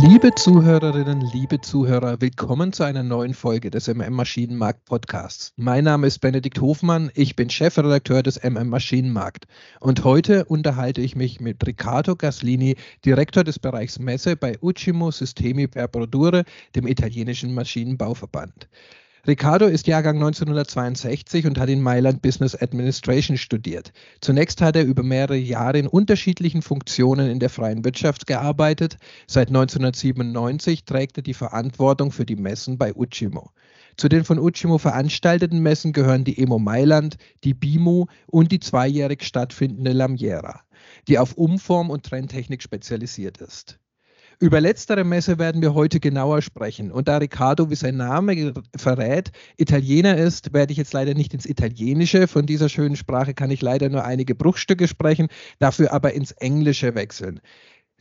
Liebe Zuhörerinnen, liebe Zuhörer, willkommen zu einer neuen Folge des MM Maschinenmarkt Podcasts. Mein Name ist Benedikt Hofmann, ich bin Chefredakteur des MM Maschinenmarkt und heute unterhalte ich mich mit Riccardo Gaslini, Direktor des Bereichs Messe bei Ucimo Sistemi per Produrre, dem italienischen Maschinenbauverband. Riccardo ist Jahrgang 1962 und hat in Mailand Business Administration studiert. Zunächst hat er über mehrere Jahre in unterschiedlichen Funktionen in der freien Wirtschaft gearbeitet. Seit 1997 trägt er die Verantwortung für die Messen bei Ucimo. Zu den von Ucimo veranstalteten Messen gehören die Emo Mailand, die BIMO und die zweijährig stattfindende Lamiera, die auf Umform und Trenntechnik spezialisiert ist. Über letztere Messe werden wir heute genauer sprechen. Und da Riccardo, wie sein Name verrät, Italiener ist, werde ich jetzt leider nicht ins Italienische. Von dieser schönen Sprache kann ich leider nur einige Bruchstücke sprechen, dafür aber ins Englische wechseln.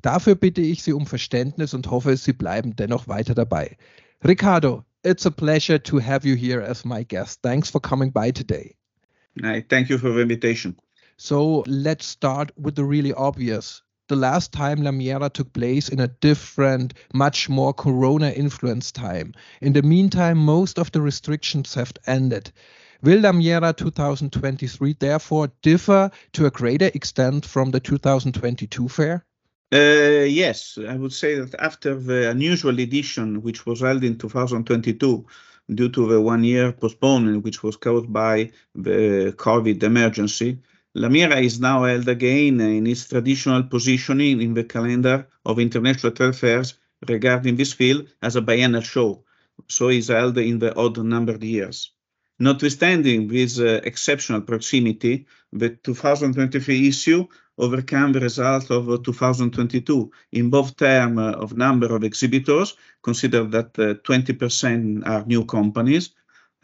Dafür bitte ich Sie um Verständnis und hoffe, Sie bleiben dennoch weiter dabei. Riccardo, it's a pleasure to have you here as my guest. Thanks for coming by today. Thank you for the invitation. So let's start with the really obvious. The last time Lamiera took place in a different, much more corona influenced time. In the meantime, most of the restrictions have ended. Will Lamiera 2023 therefore differ to a greater extent from the 2022 fair? Uh, yes, I would say that after the unusual edition, which was held in 2022, due to the one year postponement, which was caused by the COVID emergency, Lamiera is now held again in its traditional positioning in the calendar of international trade fairs regarding this field as a biennial show, so is held in the odd numbered years. Notwithstanding this uh, exceptional proximity, the 2023 issue overcame the result of 2022 in both terms of number of exhibitors, consider that 20% uh, are new companies,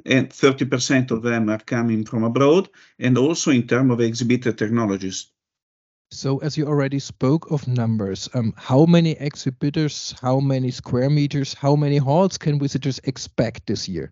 and 30% of them are coming from abroad, and also in terms of exhibitor technologies. So, as you already spoke of numbers, um, how many exhibitors, how many square meters, how many halls can visitors expect this year?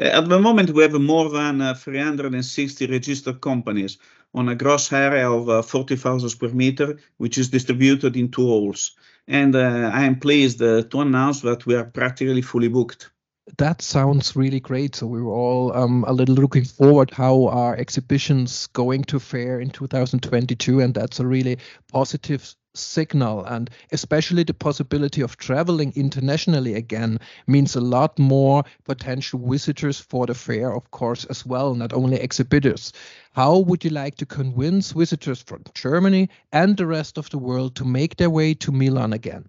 Uh, at the moment, we have more than uh, 360 registered companies on a gross area of uh, 40,000 square meter, which is distributed in two halls. And uh, I am pleased uh, to announce that we are practically fully booked that sounds really great. So we were all um, a little looking forward how our exhibitions going to fare in 2022, and that's a really positive signal. And especially the possibility of traveling internationally again means a lot more potential visitors for the fair of course as well not only exhibitors. How would you like to convince visitors from germany and the rest of the world to make their way to milan again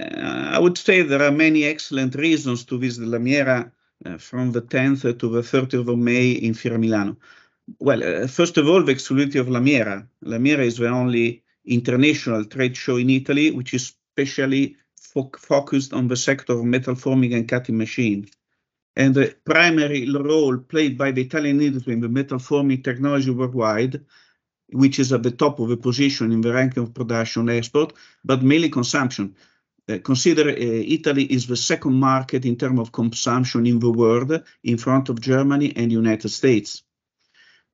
I would say there are many excellent reasons to visit Lamiera uh, from the 10th to the 30th of May in Fiera Milano. Well, uh, first of all, the exclusivity of Lamiera. Lamiera is the only international trade show in Italy which is specially fo focused on the sector of metal forming and cutting machine. And the primary role played by the Italian industry in the metal forming technology worldwide, which is at the top of the position in the ranking of production export, but mainly consumption. Uh, consider uh, Italy is the second market in terms of consumption in the world in front of Germany and United States.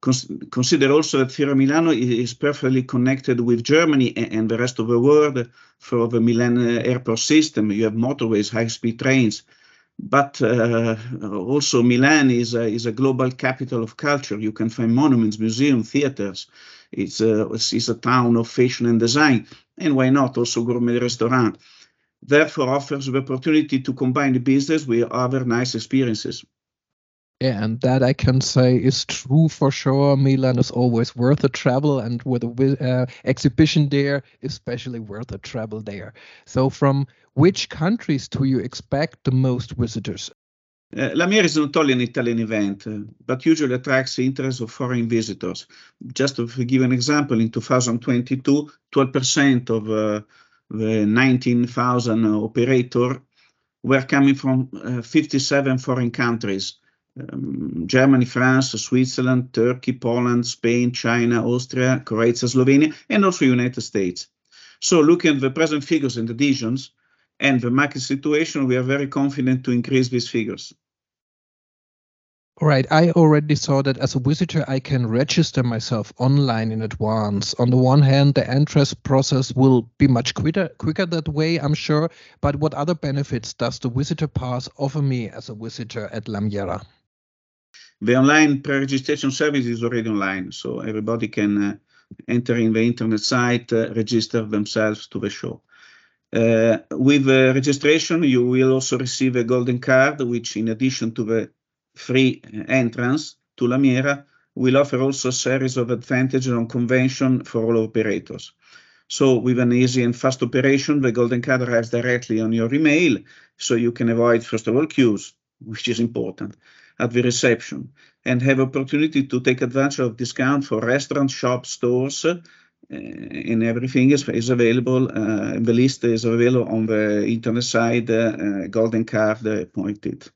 Cons consider also that Fiera Milano is perfectly connected with Germany and, and the rest of the world for the Milan uh, airport system. You have motorways, high-speed trains, but uh, also Milan is a, is a global capital of culture. You can find monuments, museums, theaters. It's a, it's a town of fashion and design. And why not also gourmet restaurant? Therefore offers the opportunity to combine the business with other nice experiences. Yeah, and that I can say is true for sure. Milan is always worth a travel, and with a uh, exhibition there, especially worth a travel there. So, from which countries do you expect the most visitors? Uh, Lamiera is not only an Italian event, uh, but usually attracts the interest of foreign visitors. Just to give an example, in 2022, 12% of uh, the 19,000 operator were coming from uh, 57 foreign countries. Um, Germany, France, Switzerland, Turkey, Poland, Spain, China, Austria, Croatia, Slovenia, and also United States. So looking at the present figures and additions and the market situation, we are very confident to increase these figures. Right, I already saw that as a visitor, I can register myself online in advance. On the one hand, the entrance process will be much quicker, quicker that way, I'm sure. But what other benefits does the visitor pass offer me as a visitor at Lamiera? The online pre-registration service is already online, so everybody can uh, enter in the internet site, uh, register themselves to the show. Uh, with the registration, you will also receive a golden card, which in addition to the free entrance to Lamiera will offer also a series of advantages on convention for all operators. So with an easy and fast operation, the golden card arrives directly on your email, so you can avoid, first of all, queues, which is important, at the reception, and have opportunity to take advantage of discount for restaurants, shops, stores, uh, and everything is, is available. Uh, the list is available on the internet side, uh, golden card pointed.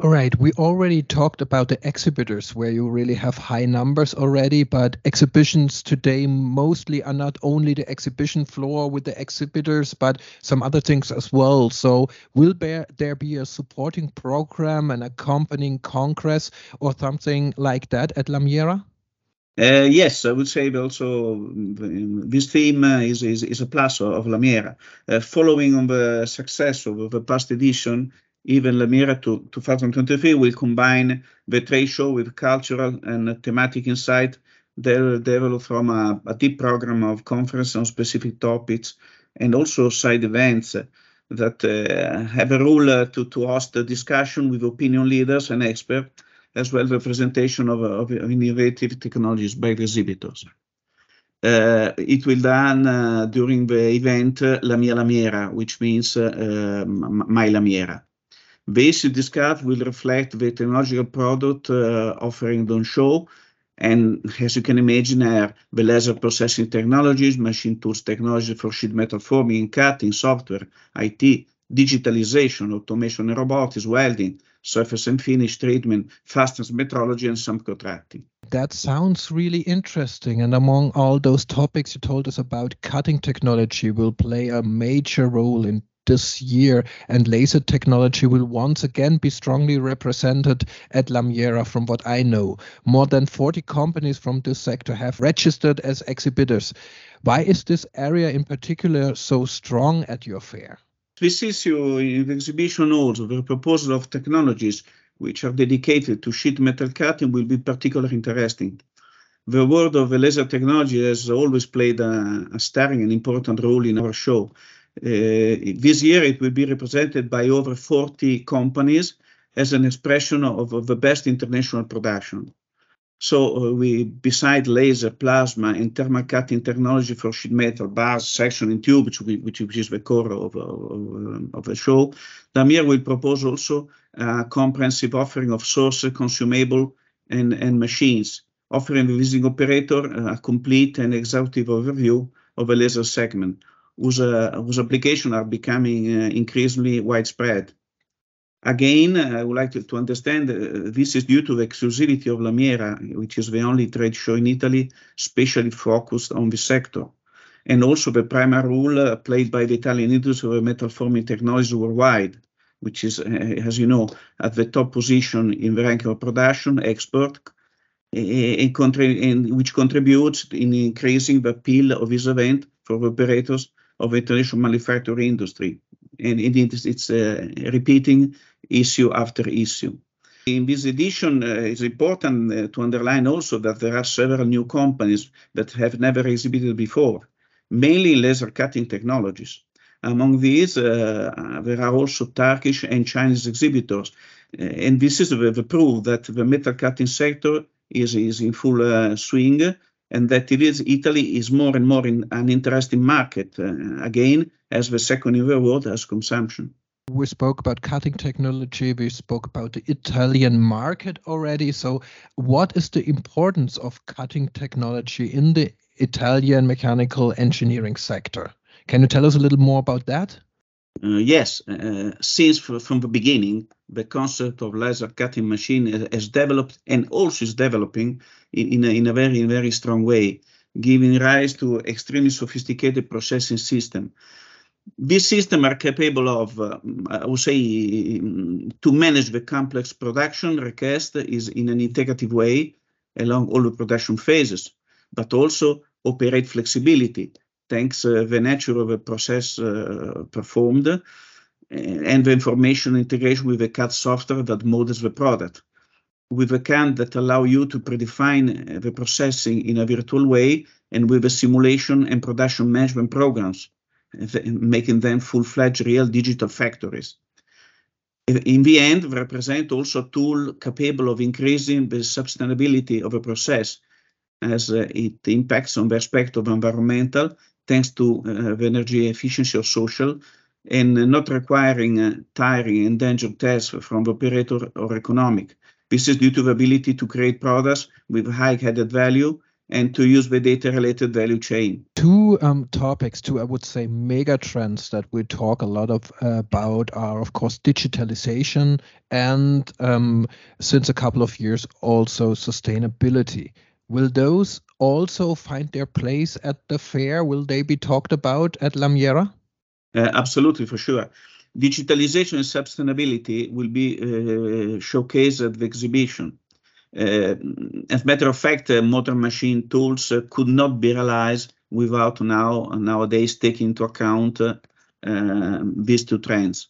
All right, we already talked about the exhibitors where you really have high numbers already, but exhibitions today mostly are not only the exhibition floor with the exhibitors, but some other things as well. So, will there, there be a supporting program, an accompanying congress, or something like that at Lamiera? Uh, yes, I would say also this theme uh, is, is, is a plus of Lamiera. Uh, following on the success of the past edition, even Lamiera to 2023 will combine the trade show with cultural and thematic insight developed from a, a deep program of conference on specific topics and also side events that uh, have a role uh, to, to host a discussion with opinion leaders and experts, as well as the presentation of, of innovative technologies by exhibitors. Uh, it will done uh, during the event uh, La Mia Lamiera, which means uh, My Lamiera. Basic discard will reflect the technological product uh, offering on show. And as you can imagine, are the laser processing technologies, machine tools technology for sheet metal forming and cutting, software, IT, digitalization, automation and robotics, welding, surface and finish treatment, fastness metrology, and some contracting. That sounds really interesting. And among all those topics you told us about, cutting technology will play a major role in this year, and laser technology will once again be strongly represented at Lamiera, from what I know. More than 40 companies from this sector have registered as exhibitors. Why is this area in particular so strong at your fair? This issue in the exhibition also, the proposal of technologies which are dedicated to sheet metal cutting will be particularly interesting. The world of laser technology has always played a, a starring and important role in our show. Uh, this year it will be represented by over 40 companies as an expression of, of the best international production. So uh, we, beside laser, plasma, and thermal cutting technology for sheet metal, bars, section, and tube, which, which, which is the core of, of, of the show, Damir will propose also a comprehensive offering of sources, consumable, and, and machines, offering the visiting operator a complete and exhaustive overview of the laser segment, whose, uh, whose applications are becoming uh, increasingly widespread. Again, I would like to, to understand uh, this is due to the exclusivity of Lamiera, which is the only trade show in Italy specially focused on the sector, and also the primary role uh, played by the Italian industry of metal forming technology worldwide, which is, uh, as you know, at the top position in the ranking of production, export, and, and which contributes in increasing the appeal of this event for operators of the international manufacturing industry. And indeed, it's a repeating issue after issue. In this edition, uh, it's important uh, to underline also that there are several new companies that have never exhibited before, mainly laser cutting technologies. Among these, uh, there are also Turkish and Chinese exhibitors. Uh, and this is the, the, proof that the metal cutting sector is, is in full uh, swing and that it is Italy is more and more in an interesting market uh, again as the second in the world as consumption. We spoke about cutting technology. We spoke about the Italian market already. So, what is the importance of cutting technology in the Italian mechanical engineering sector? Can you tell us a little more about that? Uh, yes, uh, since from the beginning, the concept of laser cutting machine has developed and also is developing in, in, a, in a very, very strong way, giving rise to extremely sophisticated processing system. These systems are capable of, uh, I would say, to manage the complex production request is in an integrative way along all the production phases, but also operate flexibility thanks uh, the nature of the process uh, performed uh, and the information integration with the CAD software that models the product. With a CAD that allow you to predefine the processing in a virtual way and with the simulation and production management programs making them full-fledged real digital factories. In the end, they represent also a tool capable of increasing the sustainability of a process as it impacts on the aspect of environmental, thanks to uh, the energy efficiency of social, and not requiring uh, tiring and dangerous tests from the operator or economic. This is due to the ability to create products with high added value and to use the data related value chain. Two um, topics, two, I would say, mega trends that we talk a lot of uh, about are, of course, digitalization and um, since a couple of years, also sustainability. Will those also find their place at the fair? Will they be talked about at Lamiera? Uh, absolutely, for sure. Digitalization and sustainability will be uh, showcased at the exhibition. Uh, as a matter of fact, uh, modern machine tools uh, could not be realized without now nowadays taking into account these two trends.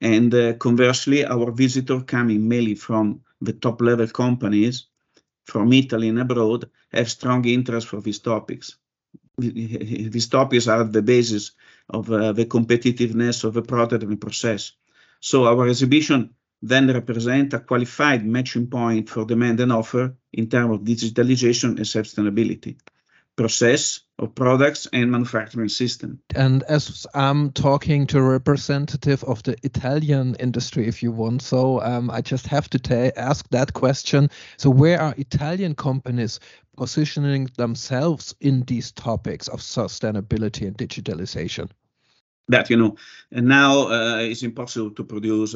And conversely, our visitor coming mainly from the top level companies from Italy and abroad have strong interest for these topics. These topics are the basis of uh, the competitiveness of the product and the process. So our exhibition then represent a qualified matching point for demand and offer in terms of digitalization and sustainability process of products and manufacturing system. And as I'm talking to a representative of the Italian industry, if you want, so um, I just have to ask that question. So, where are Italian companies positioning themselves in these topics of sustainability and digitalization? That you know and now uh, it's impossible to produce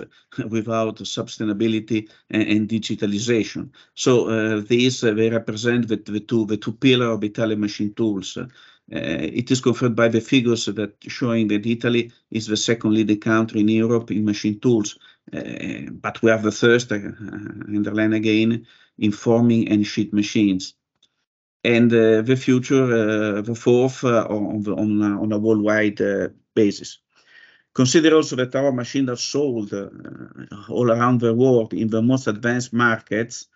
without sustainability and, and digitalization. So uh, these uh, they represent the, the two the two pillar of italian machine tools. Uh, it is confirmed by the figures that showing that italy is the second leading country in europe in machine tools. Uh, but we are the first uh, underline again in forming and sheet machines. And uh, the future, the fourth on, on, on a worldwide basis. Consider also that our machines are sold uh, all around the world in the most advanced markets.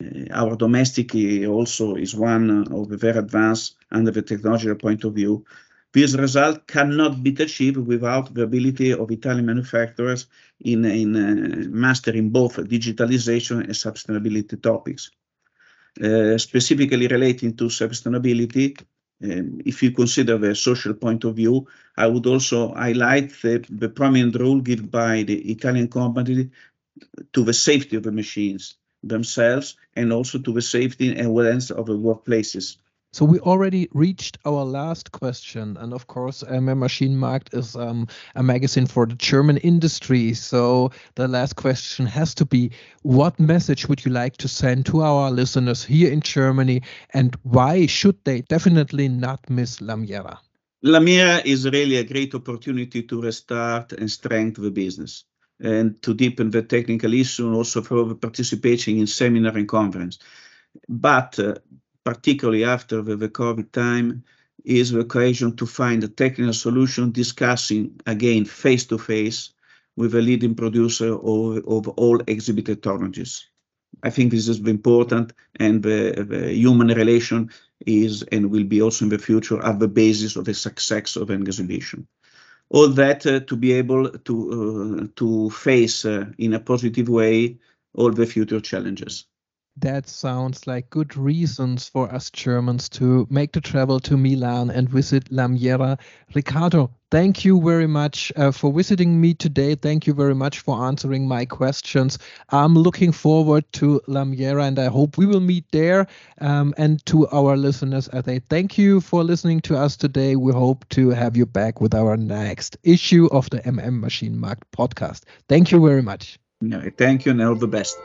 Uh, our domestic also is one of the very advanced under the technological point of view. This result cannot be achieved without the ability of Italian manufacturers in, in uh, mastering both digitalization and sustainability topics. Uh, specifically relating to sustainability, um, if you consider the social point of view, I would also highlight the, the prominent role given by the Italian company to the safety of the machines themselves and also to the safety and awareness of the workplaces. So we already reached our last question, and of course, MM Maschinenmarkt is um, a magazine for the German industry. So the last question has to be: What message would you like to send to our listeners here in Germany, and why should they definitely not miss Lamiera? Lamiera is really a great opportunity to restart and strengthen the business and to deepen the technical issue and also for participating in seminar and conference. But uh, particularly after the, the COVID time, is the occasion to find a technical solution discussing again face to face with a leading producer of, of all exhibited technologies. I think this is important and the, the, human relation is and will be also in the future at the basis of the success of an exhibition. All that uh, to be able to uh, to face uh, in a positive way all the future challenges that sounds like good reasons for us Germans to make the travel to Milan and visit Lamiera. Riccardo, thank you very much uh, for visiting me today. Thank you very much for answering my questions. I'm looking forward to Lamiera and I hope we will meet there. Um, and to our listeners, I say thank you for listening to us today. We hope to have you back with our next issue of the MM Maschinenmarkt podcast. Thank you very much. thank you and all the best.